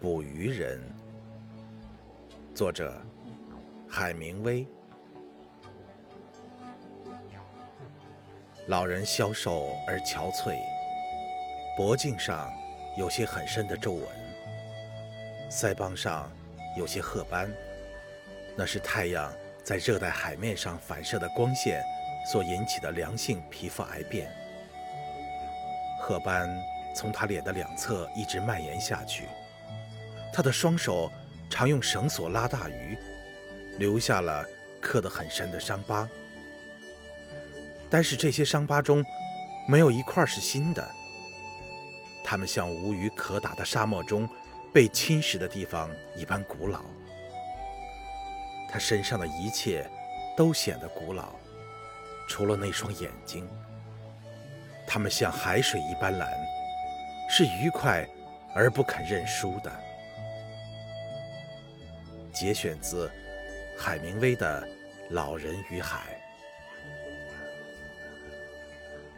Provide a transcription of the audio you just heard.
捕鱼人，作者海明威。老人消瘦而憔悴，脖颈上有些很深的皱纹，腮帮上有些褐斑，那是太阳在热带海面上反射的光线所引起的良性皮肤癌变。褐斑从他脸的两侧一直蔓延下去。他的双手常用绳索拉大鱼，留下了刻得很深的伤疤。但是这些伤疤中没有一块是新的，它们像无鱼可打的沙漠中被侵蚀的地方一般古老。他身上的一切都显得古老，除了那双眼睛。它们像海水一般蓝，是愉快而不肯认输的。节选自海明威的《老人与海》。